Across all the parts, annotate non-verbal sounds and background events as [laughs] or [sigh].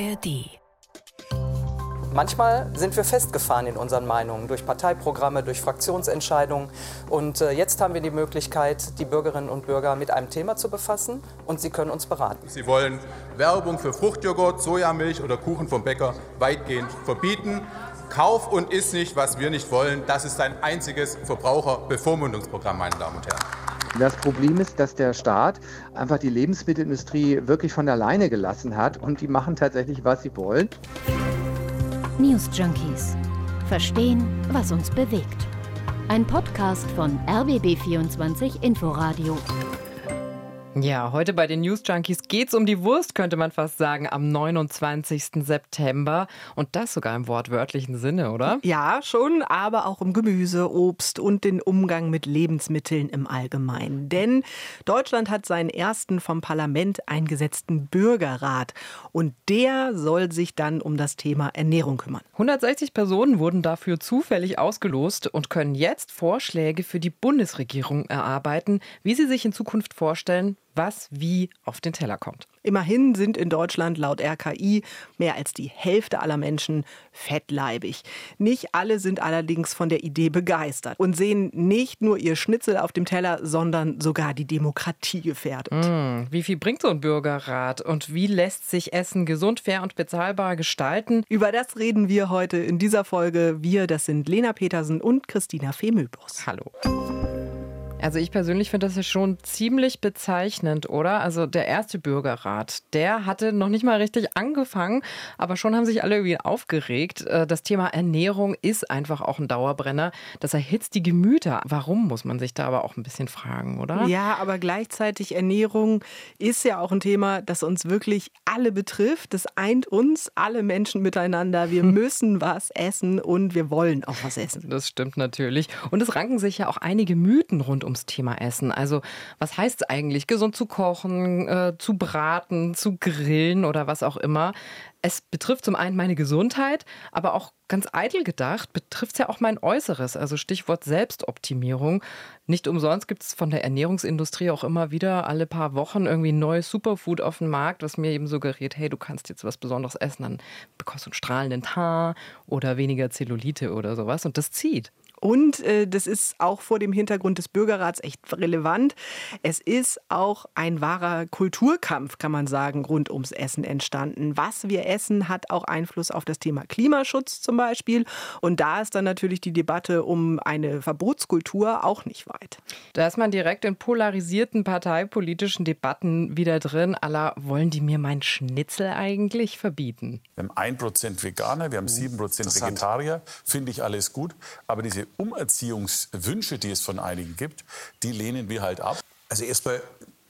ARD. Manchmal sind wir festgefahren in unseren Meinungen durch Parteiprogramme, durch Fraktionsentscheidungen. Und äh, jetzt haben wir die Möglichkeit, die Bürgerinnen und Bürger mit einem Thema zu befassen und sie können uns beraten. Sie wollen Werbung für Fruchtjoghurt, Sojamilch oder Kuchen vom Bäcker weitgehend verbieten. Kauf und iss nicht, was wir nicht wollen. Das ist ein einziges Verbraucherbevormundungsprogramm, meine Damen und Herren. Das Problem ist, dass der Staat einfach die Lebensmittelindustrie wirklich von alleine gelassen hat und die machen tatsächlich, was sie wollen. News Junkies. Verstehen, was uns bewegt. Ein Podcast von RBB24 Inforadio. Ja, heute bei den News Junkies geht's um die Wurst, könnte man fast sagen, am 29. September. Und das sogar im wortwörtlichen Sinne, oder? Ja, schon, aber auch um Gemüse, Obst und den Umgang mit Lebensmitteln im Allgemeinen. Denn Deutschland hat seinen ersten vom Parlament eingesetzten Bürgerrat. Und der soll sich dann um das Thema Ernährung kümmern. 160 Personen wurden dafür zufällig ausgelost und können jetzt Vorschläge für die Bundesregierung erarbeiten, wie sie sich in Zukunft vorstellen, was wie auf den Teller kommt. Immerhin sind in Deutschland laut RKI mehr als die Hälfte aller Menschen fettleibig. Nicht alle sind allerdings von der Idee begeistert und sehen nicht nur ihr Schnitzel auf dem Teller, sondern sogar die Demokratie gefährdet. Mm, wie viel bringt so ein Bürgerrat und wie lässt sich Essen gesund, fair und bezahlbar gestalten? Über das reden wir heute in dieser Folge. Wir, das sind Lena Petersen und Christina Femöbus. Hallo. Also ich persönlich finde das ja schon ziemlich bezeichnend, oder? Also der erste Bürgerrat, der hatte noch nicht mal richtig angefangen, aber schon haben sich alle irgendwie aufgeregt. Äh, das Thema Ernährung ist einfach auch ein Dauerbrenner. Das erhitzt die Gemüter. Warum muss man sich da aber auch ein bisschen fragen, oder? Ja, aber gleichzeitig Ernährung ist ja auch ein Thema, das uns wirklich alle betrifft. Das eint uns alle Menschen miteinander. Wir [laughs] müssen was essen und wir wollen auch was essen. Das stimmt natürlich. Und es ranken sich ja auch einige Mythen rund ums Thema Essen. Also was heißt es eigentlich, gesund zu kochen, äh, zu braten, zu grillen oder was auch immer? Es betrifft zum einen meine Gesundheit, aber auch ganz eitel gedacht betrifft es ja auch mein Äußeres, also Stichwort Selbstoptimierung. Nicht umsonst gibt es von der Ernährungsindustrie auch immer wieder alle paar Wochen irgendwie ein neues Superfood auf den Markt, was mir eben suggeriert, hey, du kannst jetzt was Besonderes essen, dann bekommst du einen strahlenden Haar oder weniger Zellulite oder sowas und das zieht. Und äh, das ist auch vor dem Hintergrund des Bürgerrats echt relevant. Es ist auch ein wahrer Kulturkampf, kann man sagen, rund ums Essen entstanden. Was wir essen, hat auch Einfluss auf das Thema Klimaschutz zum Beispiel. Und da ist dann natürlich die Debatte um eine Verbotskultur auch nicht weit. Da ist man direkt in polarisierten parteipolitischen Debatten wieder drin. Aller wollen die mir mein Schnitzel eigentlich verbieten? Wir haben 1% Veganer, wir haben 7% Vegetarier. Finde ich alles gut. Aber diese Umerziehungswünsche, die es von einigen gibt, die lehnen wir halt ab. Also erstmal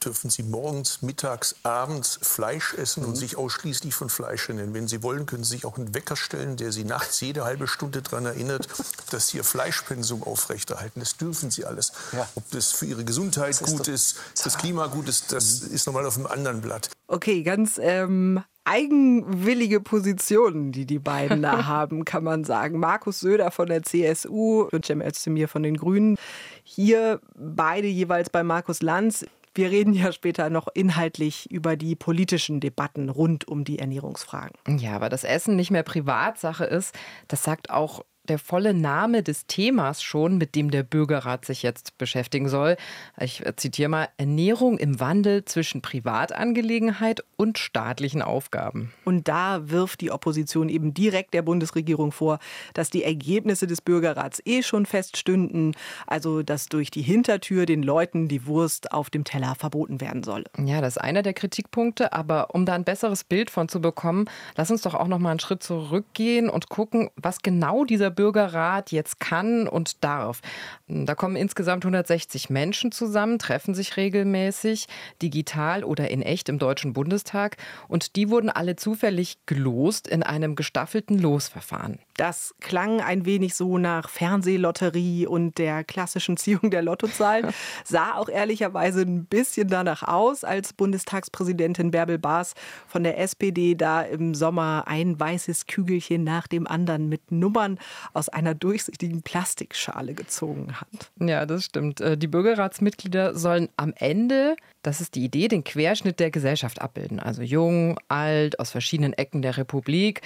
dürfen Sie morgens, mittags, abends Fleisch essen Mhm. und sich ausschließlich von Fleisch ernähren. Wenn Sie wollen, können Sie sich auch einen Wecker stellen, der Sie nachts jede halbe Stunde daran erinnert, dass Sie Ihr Fleischpensum aufrechterhalten. Das dürfen Sie alles. Ja. Ob das für Ihre Gesundheit gut ist, das Klima gut ist, das Mhm. ist nochmal auf einem anderen Blatt. Okay, ganz ähm, eigenwillige Positionen, die die beiden da [laughs] haben, kann man sagen. Markus Söder von der CSU und Cem Özdemir von den Grünen. Hier beide jeweils bei Markus Lanz. Wir reden ja später noch inhaltlich über die politischen Debatten rund um die Ernährungsfragen. Ja, aber dass Essen nicht mehr Privatsache ist, das sagt auch der volle Name des Themas schon, mit dem der Bürgerrat sich jetzt beschäftigen soll. Ich zitiere mal, Ernährung im Wandel zwischen Privatangelegenheit und staatlichen Aufgaben. Und da wirft die Opposition eben direkt der Bundesregierung vor, dass die Ergebnisse des Bürgerrats eh schon feststünden, also dass durch die Hintertür den Leuten die Wurst auf dem Teller verboten werden solle. Ja, das ist einer der Kritikpunkte, aber um da ein besseres Bild von zu bekommen, lass uns doch auch noch mal einen Schritt zurückgehen und gucken, was genau dieser Bürgerrat jetzt kann und darf. Da kommen insgesamt 160 Menschen zusammen, treffen sich regelmäßig, digital oder in echt im Deutschen Bundestag und die wurden alle zufällig gelost in einem gestaffelten Losverfahren. Das klang ein wenig so nach Fernsehlotterie und der klassischen Ziehung der Lottozahlen. [laughs] Sah auch ehrlicherweise ein bisschen danach aus, als Bundestagspräsidentin Bärbel Baas von der SPD da im Sommer ein weißes Kügelchen nach dem anderen mit Nummern aus einer durchsichtigen Plastikschale gezogen hat. Ja, das stimmt. Äh, die Bürgerratsmitglieder sollen am Ende, das ist die Idee, den Querschnitt der Gesellschaft abbilden. Also jung, alt, aus verschiedenen Ecken der Republik.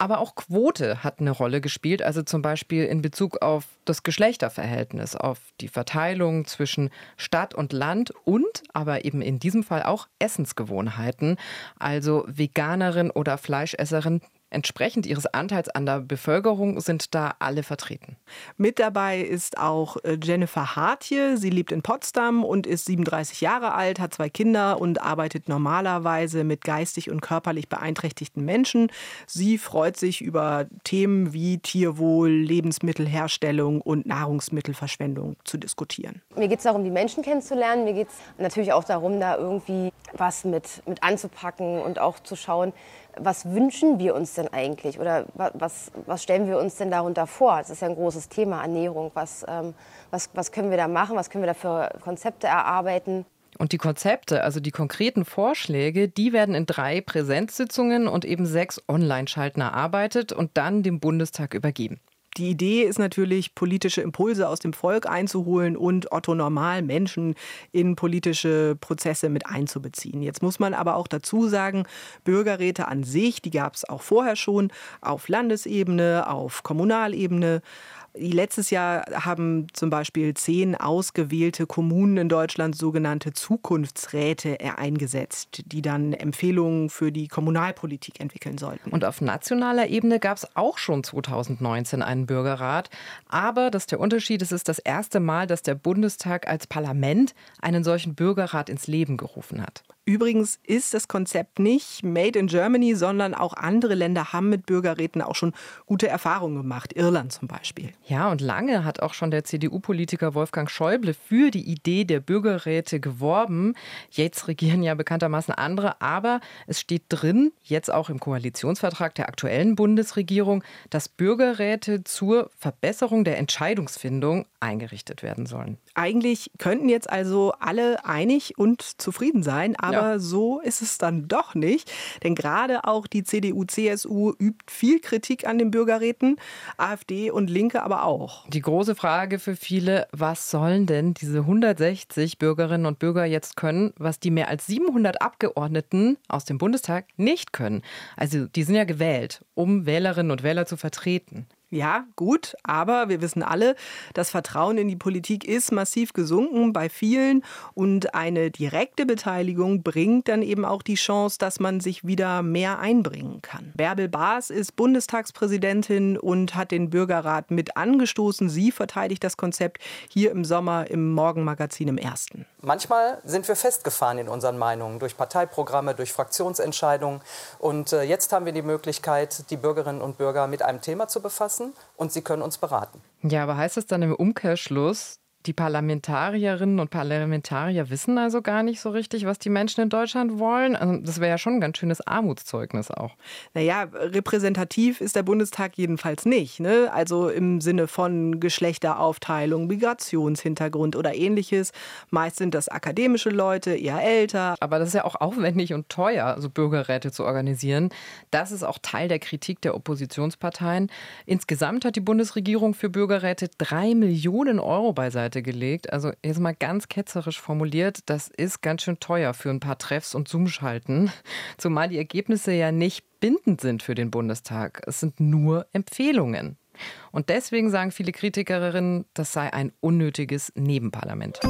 Aber auch Quote hat eine Rolle gespielt, also zum Beispiel in Bezug auf das Geschlechterverhältnis, auf die Verteilung zwischen Stadt und Land und aber eben in diesem Fall auch Essensgewohnheiten. Also Veganerin oder Fleischesserin Entsprechend ihres Anteils an der Bevölkerung sind da alle vertreten. Mit dabei ist auch äh, Jennifer Hartje. Sie lebt in Potsdam und ist 37 Jahre alt, hat zwei Kinder und arbeitet normalerweise mit geistig und körperlich beeinträchtigten Menschen. Sie freut sich über Themen wie Tierwohl, Lebensmittelherstellung und Nahrungsmittelverschwendung zu diskutieren. Mir geht es darum, die Menschen kennenzulernen. Mir geht es natürlich auch darum, da irgendwie was mit, mit anzupacken und auch zu schauen, was wünschen wir uns denn eigentlich oder was, was stellen wir uns denn darunter vor? Das ist ja ein großes Thema, Ernährung. Was, ähm, was, was können wir da machen? Was können wir da für Konzepte erarbeiten? Und die Konzepte, also die konkreten Vorschläge, die werden in drei Präsenzsitzungen und eben sechs Online-Schalten erarbeitet und dann dem Bundestag übergeben. Die Idee ist natürlich, politische Impulse aus dem Volk einzuholen und Otto Normal Menschen in politische Prozesse mit einzubeziehen. Jetzt muss man aber auch dazu sagen, Bürgerräte an sich, die gab es auch vorher schon auf Landesebene, auf Kommunalebene. Letztes Jahr haben zum Beispiel zehn ausgewählte Kommunen in Deutschland sogenannte Zukunftsräte eingesetzt, die dann Empfehlungen für die Kommunalpolitik entwickeln sollten. Und auf nationaler Ebene gab es auch schon 2019 einen Bürgerrat. Aber das ist der Unterschied, es ist das erste Mal, dass der Bundestag als Parlament einen solchen Bürgerrat ins Leben gerufen hat. Übrigens ist das Konzept nicht made in Germany, sondern auch andere Länder haben mit Bürgerräten auch schon gute Erfahrungen gemacht. Irland zum Beispiel. Ja, und lange hat auch schon der CDU-Politiker Wolfgang Schäuble für die Idee der Bürgerräte geworben. Jetzt regieren ja bekanntermaßen andere, aber es steht drin, jetzt auch im Koalitionsvertrag der aktuellen Bundesregierung, dass Bürgerräte zur Verbesserung der Entscheidungsfindung eingerichtet werden sollen. Eigentlich könnten jetzt also alle einig und zufrieden sein, aber ja. so ist es dann doch nicht. Denn gerade auch die CDU, CSU übt viel Kritik an den Bürgerräten, AfD und Linke aber auch. Die große Frage für viele, was sollen denn diese 160 Bürgerinnen und Bürger jetzt können, was die mehr als 700 Abgeordneten aus dem Bundestag nicht können? Also die sind ja gewählt, um Wählerinnen und Wähler zu vertreten. Ja, gut, aber wir wissen alle, das Vertrauen in die Politik ist massiv gesunken bei vielen und eine direkte Beteiligung bringt dann eben auch die Chance, dass man sich wieder mehr einbringen kann. Bärbel Baas ist Bundestagspräsidentin und hat den Bürgerrat mit angestoßen. Sie verteidigt das Konzept hier im Sommer im Morgenmagazin im Ersten. Manchmal sind wir festgefahren in unseren Meinungen durch Parteiprogramme, durch Fraktionsentscheidungen und äh, jetzt haben wir die Möglichkeit, die Bürgerinnen und Bürger mit einem Thema zu befassen lassen und Sie können uns beraten. Ja, aber heißt das dann im Umkehrschluss, die Parlamentarierinnen und Parlamentarier wissen also gar nicht so richtig, was die Menschen in Deutschland wollen. Also das wäre ja schon ein ganz schönes Armutszeugnis auch. Naja, repräsentativ ist der Bundestag jedenfalls nicht. Ne? Also im Sinne von Geschlechteraufteilung, Migrationshintergrund oder ähnliches. Meist sind das akademische Leute, eher älter. Aber das ist ja auch aufwendig und teuer, so Bürgerräte zu organisieren. Das ist auch Teil der Kritik der Oppositionsparteien. Insgesamt hat die Bundesregierung für Bürgerräte drei Millionen Euro beiseite Seite gelegt. Also jetzt mal ganz ketzerisch formuliert, das ist ganz schön teuer für ein paar Treffs und Zoom-Schalten. [laughs] Zumal die Ergebnisse ja nicht bindend sind für den Bundestag. Es sind nur Empfehlungen. Und deswegen sagen viele Kritikerinnen, das sei ein unnötiges Nebenparlament.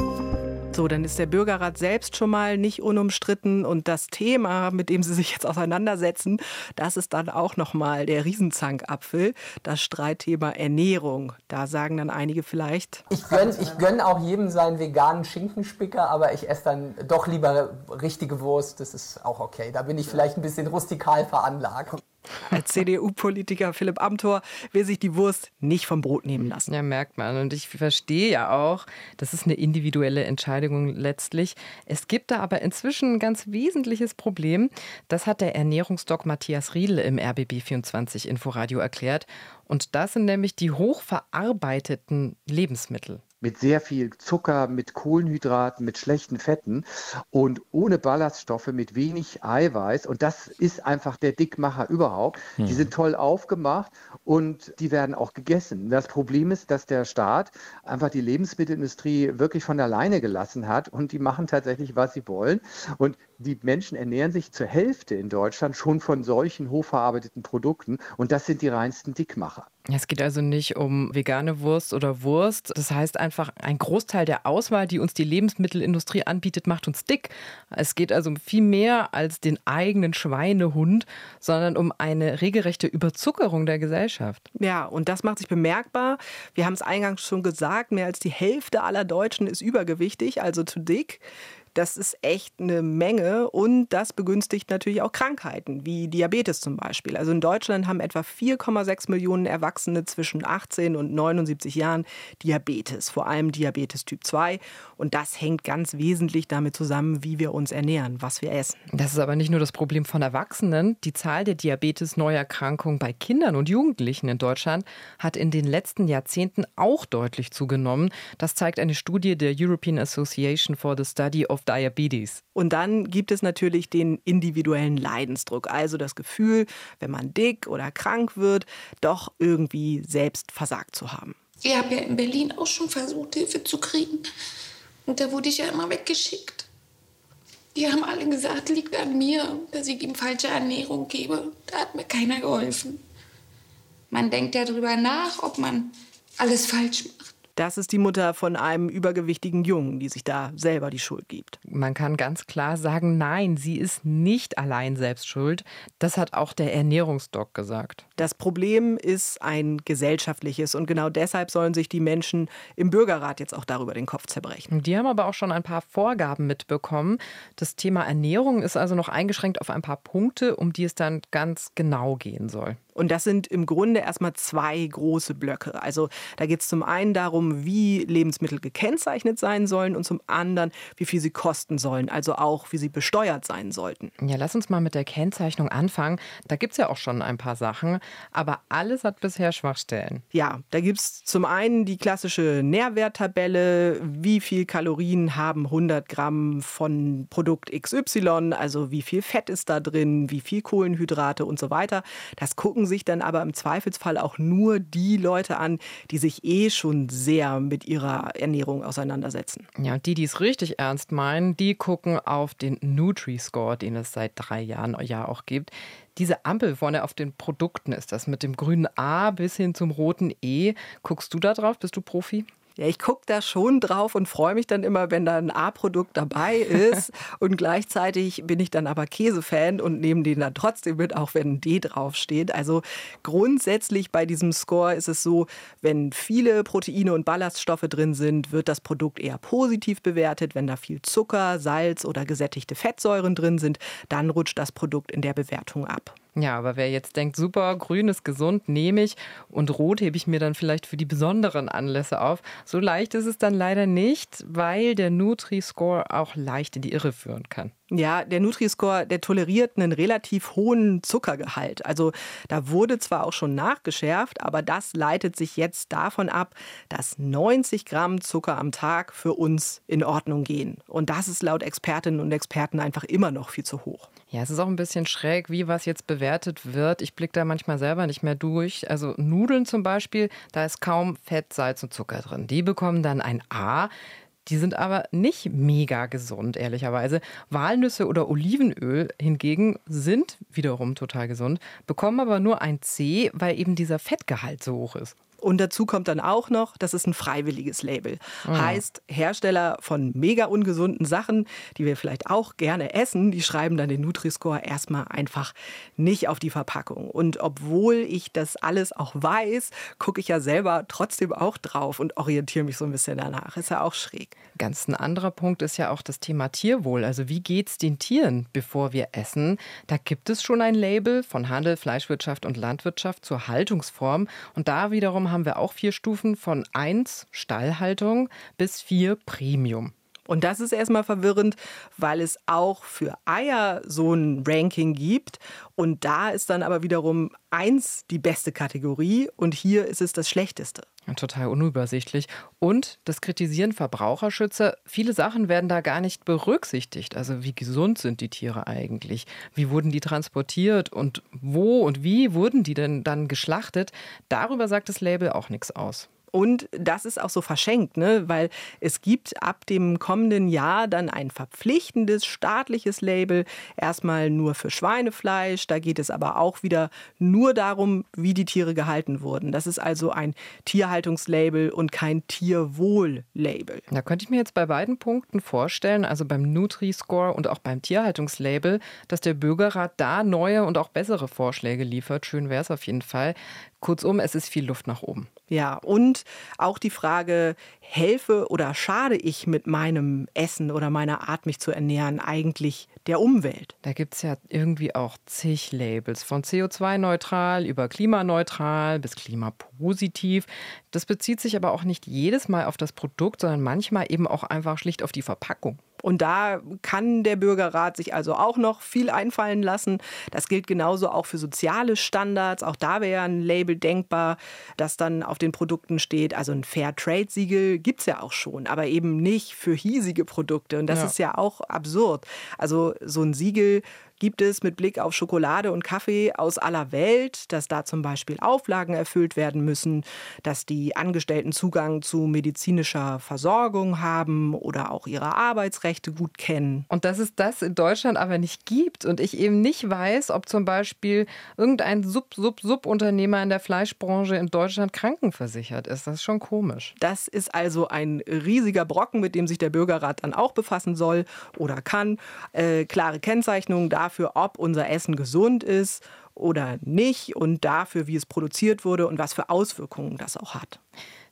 So, dann ist der Bürgerrat selbst schon mal nicht unumstritten und das Thema, mit dem Sie sich jetzt auseinandersetzen, das ist dann auch noch mal der Riesenzankapfel, das Streitthema Ernährung. Da sagen dann einige vielleicht. Ich gönne ich gönn auch jedem seinen veganen Schinkenspicker, aber ich esse dann doch lieber richtige Wurst. Das ist auch okay. Da bin ich vielleicht ein bisschen rustikal veranlagt. Als CDU-Politiker Philipp Amthor will sich die Wurst nicht vom Brot nehmen lassen. Ja, merkt man. Und ich verstehe ja auch, das ist eine individuelle Entscheidung letztlich. Es gibt da aber inzwischen ein ganz wesentliches Problem. Das hat der Ernährungsdoc Matthias Riedel im RBB24 Inforadio erklärt. Und das sind nämlich die hochverarbeiteten Lebensmittel. Mit sehr viel Zucker, mit Kohlenhydraten, mit schlechten Fetten und ohne Ballaststoffe, mit wenig Eiweiß. Und das ist einfach der Dickmacher überhaupt. Mhm. Die sind toll aufgemacht und die werden auch gegessen. Das Problem ist, dass der Staat einfach die Lebensmittelindustrie wirklich von alleine gelassen hat und die machen tatsächlich, was sie wollen. Und die Menschen ernähren sich zur Hälfte in Deutschland schon von solchen hochverarbeiteten Produkten und das sind die reinsten Dickmacher. Es geht also nicht um vegane Wurst oder Wurst. Das heißt einfach, ein Großteil der Auswahl, die uns die Lebensmittelindustrie anbietet, macht uns dick. Es geht also um viel mehr als den eigenen Schweinehund, sondern um eine regelrechte Überzuckerung der Gesellschaft. Ja, und das macht sich bemerkbar. Wir haben es eingangs schon gesagt, mehr als die Hälfte aller Deutschen ist übergewichtig, also zu dick. Das ist echt eine Menge und das begünstigt natürlich auch Krankheiten, wie Diabetes zum Beispiel. Also in Deutschland haben etwa 4,6 Millionen Erwachsene zwischen 18 und 79 Jahren Diabetes, vor allem Diabetes Typ 2. Und das hängt ganz wesentlich damit zusammen, wie wir uns ernähren, was wir essen. Das ist aber nicht nur das Problem von Erwachsenen. Die Zahl der Diabetes-Neuerkrankungen bei Kindern und Jugendlichen in Deutschland hat in den letzten Jahrzehnten auch deutlich zugenommen. Das zeigt eine Studie der European Association for the Study of Diabetes. Und dann gibt es natürlich den individuellen Leidensdruck, also das Gefühl, wenn man dick oder krank wird, doch irgendwie selbst versagt zu haben. Ich habe ja in Berlin auch schon versucht, Hilfe zu kriegen. Und da wurde ich ja immer weggeschickt. Die haben alle gesagt, liegt an mir, dass ich ihm falsche Ernährung gebe. Da hat mir keiner geholfen. Man denkt ja darüber nach, ob man alles falsch macht. Das ist die Mutter von einem übergewichtigen Jungen, die sich da selber die Schuld gibt. Man kann ganz klar sagen, nein, sie ist nicht allein selbst schuld. Das hat auch der Ernährungsdoc gesagt. Das Problem ist ein gesellschaftliches und genau deshalb sollen sich die Menschen im Bürgerrat jetzt auch darüber den Kopf zerbrechen. Die haben aber auch schon ein paar Vorgaben mitbekommen. Das Thema Ernährung ist also noch eingeschränkt auf ein paar Punkte, um die es dann ganz genau gehen soll. Und das sind im Grunde erstmal zwei große Blöcke. Also da geht es zum einen darum, wie Lebensmittel gekennzeichnet sein sollen und zum anderen, wie viel sie kosten sollen, also auch, wie sie besteuert sein sollten. Ja, lass uns mal mit der Kennzeichnung anfangen. Da gibt es ja auch schon ein paar Sachen, aber alles hat bisher Schwachstellen. Ja, da gibt es zum einen die klassische Nährwerttabelle, wie viel Kalorien haben 100 Gramm von Produkt XY, also wie viel Fett ist da drin, wie viel Kohlenhydrate und so weiter. Das gucken sich dann aber im Zweifelsfall auch nur die Leute an, die sich eh schon sehr mit ihrer Ernährung auseinandersetzen. Ja, die, die es richtig ernst meinen, die gucken auf den Nutri-Score, den es seit drei Jahren ja auch gibt. Diese Ampel vorne auf den Produkten ist das mit dem grünen A bis hin zum roten E. Guckst du da drauf? Bist du Profi? Ja, ich gucke da schon drauf und freue mich dann immer, wenn da ein A-Produkt dabei [laughs] ist. und gleichzeitig bin ich dann aber Käsefan und nehme den dann trotzdem mit, auch wenn ein D draufsteht. Also grundsätzlich bei diesem Score ist es so, wenn viele Proteine und Ballaststoffe drin sind, wird das Produkt eher positiv bewertet. Wenn da viel Zucker, Salz oder gesättigte Fettsäuren drin sind, dann rutscht das Produkt in der Bewertung ab. Ja, aber wer jetzt denkt, super, grün ist gesund, nehme ich und rot hebe ich mir dann vielleicht für die besonderen Anlässe auf. So leicht ist es dann leider nicht, weil der Nutri-Score auch leicht in die Irre führen kann. Ja, der Nutri-Score, der toleriert einen relativ hohen Zuckergehalt. Also da wurde zwar auch schon nachgeschärft, aber das leitet sich jetzt davon ab, dass 90 Gramm Zucker am Tag für uns in Ordnung gehen. Und das ist laut Expertinnen und Experten einfach immer noch viel zu hoch. Ja, es ist auch ein bisschen schräg, wie was jetzt bewertet wird. Ich blicke da manchmal selber nicht mehr durch. Also Nudeln zum Beispiel, da ist kaum Fett, Salz und Zucker drin. Die bekommen dann ein A. Die sind aber nicht mega gesund, ehrlicherweise. Walnüsse oder Olivenöl hingegen sind wiederum total gesund, bekommen aber nur ein C, weil eben dieser Fettgehalt so hoch ist. Und dazu kommt dann auch noch, das ist ein freiwilliges Label. Oh. Heißt, Hersteller von mega ungesunden Sachen, die wir vielleicht auch gerne essen, die schreiben dann den Nutri-Score erstmal einfach nicht auf die Verpackung. Und obwohl ich das alles auch weiß, gucke ich ja selber trotzdem auch drauf und orientiere mich so ein bisschen danach. Ist ja auch schräg. Ganz ein anderer Punkt ist ja auch das Thema Tierwohl. Also wie geht es den Tieren, bevor wir essen? Da gibt es schon ein Label von Handel, Fleischwirtschaft und Landwirtschaft zur Haltungsform. Und da wiederum haben wir auch vier Stufen von 1 Stallhaltung bis 4 Premium. Und das ist erstmal verwirrend, weil es auch für Eier so ein Ranking gibt. Und da ist dann aber wiederum eins die beste Kategorie und hier ist es das schlechteste. Total unübersichtlich. Und das kritisieren Verbraucherschützer. Viele Sachen werden da gar nicht berücksichtigt. Also wie gesund sind die Tiere eigentlich? Wie wurden die transportiert? Und wo und wie wurden die denn dann geschlachtet? Darüber sagt das Label auch nichts aus. Und das ist auch so verschenkt, ne? weil es gibt ab dem kommenden Jahr dann ein verpflichtendes staatliches Label, erstmal nur für Schweinefleisch. Da geht es aber auch wieder nur darum, wie die Tiere gehalten wurden. Das ist also ein Tierhaltungslabel und kein Tierwohl-Label. Da könnte ich mir jetzt bei beiden Punkten vorstellen, also beim Nutri-Score und auch beim Tierhaltungslabel, dass der Bürgerrat da neue und auch bessere Vorschläge liefert. Schön wäre es auf jeden Fall. Kurzum, es ist viel Luft nach oben. Ja, und auch die Frage, helfe oder schade ich mit meinem Essen oder meiner Art, mich zu ernähren, eigentlich der Umwelt? Da gibt es ja irgendwie auch zig Labels, von CO2-neutral über klimaneutral bis klimapositiv. Das bezieht sich aber auch nicht jedes Mal auf das Produkt, sondern manchmal eben auch einfach schlicht auf die Verpackung. Und da kann der Bürgerrat sich also auch noch viel einfallen lassen. Das gilt genauso auch für soziale Standards. Auch da wäre ein Label denkbar, das dann auf den Produkten steht. Also ein Fair-Trade-Siegel gibt es ja auch schon, aber eben nicht für hiesige Produkte. Und das ja. ist ja auch absurd. Also so ein Siegel gibt es mit Blick auf Schokolade und Kaffee aus aller Welt, dass da zum Beispiel Auflagen erfüllt werden müssen, dass die Angestellten Zugang zu medizinischer Versorgung haben oder auch ihre Arbeitsrechte gut kennen. Und dass es das in Deutschland aber nicht gibt und ich eben nicht weiß, ob zum Beispiel irgendein Sub-Sub-Sub-Unternehmer in der Fleischbranche in Deutschland krankenversichert ist. Das ist schon komisch. Das ist also ein riesiger Brocken, mit dem sich der Bürgerrat dann auch befassen soll oder kann. Äh, klare Kennzeichnungen dafür dafür, ob unser Essen gesund ist oder nicht und dafür, wie es produziert wurde und was für Auswirkungen das auch hat.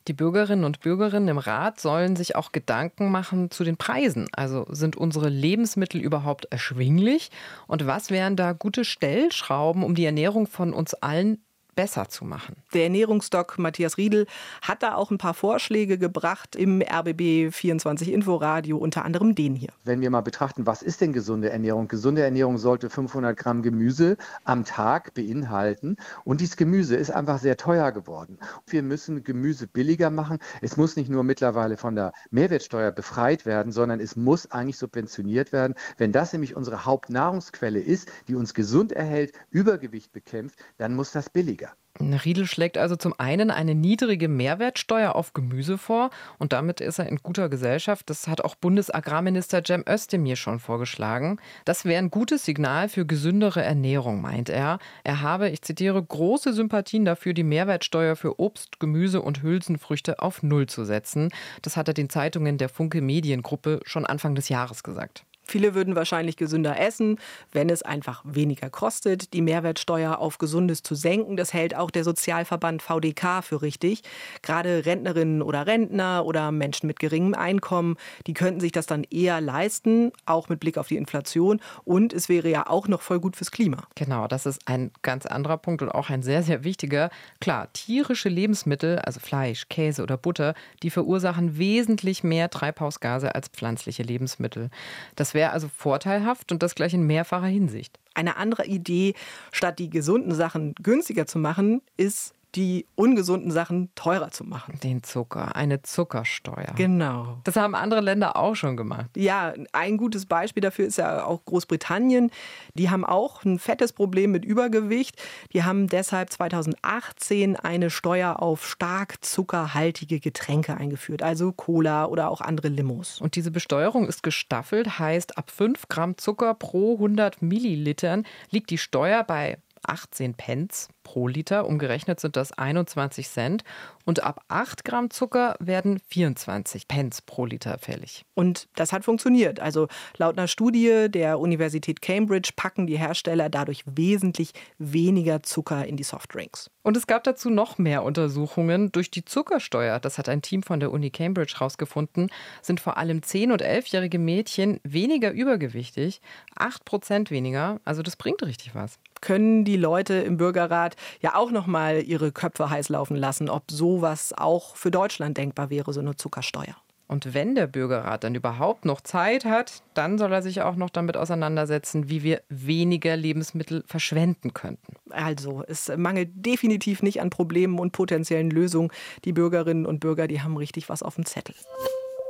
Die Bürgerinnen und Bürger im Rat sollen sich auch Gedanken machen zu den Preisen. Also sind unsere Lebensmittel überhaupt erschwinglich? Und was wären da gute Stellschrauben, um die Ernährung von uns allen besser zu machen. Der Ernährungsdoc Matthias Riedel hat da auch ein paar Vorschläge gebracht im RBB 24 Inforadio, unter anderem den hier. Wenn wir mal betrachten, was ist denn gesunde Ernährung? Gesunde Ernährung sollte 500 Gramm Gemüse am Tag beinhalten und dieses Gemüse ist einfach sehr teuer geworden. Wir müssen Gemüse billiger machen. Es muss nicht nur mittlerweile von der Mehrwertsteuer befreit werden, sondern es muss eigentlich subventioniert werden. Wenn das nämlich unsere Hauptnahrungsquelle ist, die uns gesund erhält, Übergewicht bekämpft, dann muss das billiger. Riedel schlägt also zum einen eine niedrige Mehrwertsteuer auf Gemüse vor und damit ist er in guter Gesellschaft. Das hat auch Bundesagrarminister Cem Özdemir schon vorgeschlagen. Das wäre ein gutes Signal für gesündere Ernährung, meint er. Er habe, ich zitiere, große Sympathien dafür, die Mehrwertsteuer für Obst, Gemüse und Hülsenfrüchte auf Null zu setzen. Das hat er den Zeitungen der Funke Mediengruppe schon Anfang des Jahres gesagt. Viele würden wahrscheinlich gesünder essen, wenn es einfach weniger kostet. Die Mehrwertsteuer auf Gesundes zu senken, das hält auch der Sozialverband VDK für richtig. Gerade Rentnerinnen oder Rentner oder Menschen mit geringem Einkommen, die könnten sich das dann eher leisten, auch mit Blick auf die Inflation. Und es wäre ja auch noch voll gut fürs Klima. Genau, das ist ein ganz anderer Punkt und auch ein sehr, sehr wichtiger. Klar, tierische Lebensmittel, also Fleisch, Käse oder Butter, die verursachen wesentlich mehr Treibhausgase als pflanzliche Lebensmittel. Das wäre also vorteilhaft und das gleich in mehrfacher Hinsicht. Eine andere Idee, statt die gesunden Sachen günstiger zu machen, ist die ungesunden Sachen teurer zu machen. Den Zucker, eine Zuckersteuer. Genau. Das haben andere Länder auch schon gemacht. Ja, ein gutes Beispiel dafür ist ja auch Großbritannien. Die haben auch ein fettes Problem mit Übergewicht. Die haben deshalb 2018 eine Steuer auf stark zuckerhaltige Getränke eingeführt, also Cola oder auch andere Limos. Und diese Besteuerung ist gestaffelt, heißt ab 5 Gramm Zucker pro 100 Millilitern liegt die Steuer bei 18 Pence pro Liter. Umgerechnet sind das 21 Cent. Und ab 8 Gramm Zucker werden 24 Pence pro Liter fällig. Und das hat funktioniert. Also laut einer Studie der Universität Cambridge packen die Hersteller dadurch wesentlich weniger Zucker in die Softdrinks. Und es gab dazu noch mehr Untersuchungen. Durch die Zuckersteuer, das hat ein Team von der Uni Cambridge herausgefunden, sind vor allem 10- und 11-jährige Mädchen weniger übergewichtig. 8 Prozent weniger. Also das bringt richtig was können die Leute im Bürgerrat ja auch noch mal ihre Köpfe heiß laufen lassen, ob sowas auch für Deutschland denkbar wäre, so eine Zuckersteuer. Und wenn der Bürgerrat dann überhaupt noch Zeit hat, dann soll er sich auch noch damit auseinandersetzen, wie wir weniger Lebensmittel verschwenden könnten. Also, es mangelt definitiv nicht an Problemen und potenziellen Lösungen. Die Bürgerinnen und Bürger, die haben richtig was auf dem Zettel.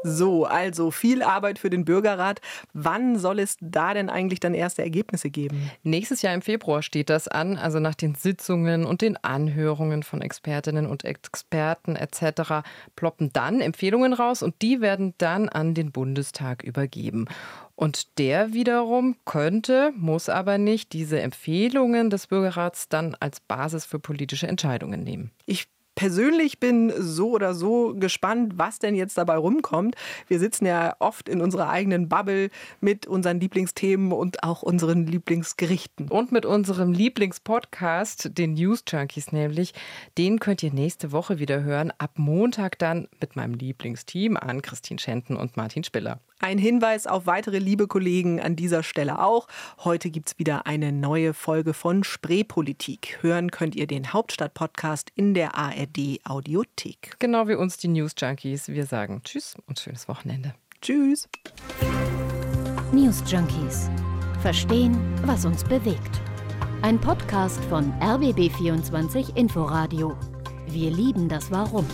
So, also viel Arbeit für den Bürgerrat. Wann soll es da denn eigentlich dann erste Ergebnisse geben? Nächstes Jahr im Februar steht das an, also nach den Sitzungen und den Anhörungen von Expertinnen und Experten etc. ploppen dann Empfehlungen raus und die werden dann an den Bundestag übergeben. Und der wiederum könnte, muss aber nicht, diese Empfehlungen des Bürgerrats dann als Basis für politische Entscheidungen nehmen. Ich persönlich bin so oder so gespannt, was denn jetzt dabei rumkommt. Wir sitzen ja oft in unserer eigenen Bubble mit unseren Lieblingsthemen und auch unseren Lieblingsgerichten. Und mit unserem Lieblingspodcast, den News Junkies nämlich. Den könnt ihr nächste Woche wieder hören. Ab Montag dann mit meinem Lieblingsteam an Christine Schenten und Martin Spiller. Ein Hinweis auf weitere liebe Kollegen an dieser Stelle auch. Heute gibt es wieder eine neue Folge von Spreepolitik. Hören könnt ihr den Hauptstadt-Podcast in der ARD Audiothek. Genau wie uns die News Junkies. Wir sagen Tschüss und schönes Wochenende. Tschüss. News Junkies. Verstehen, was uns bewegt. Ein Podcast von RBB24 Inforadio. Wir lieben das Warum.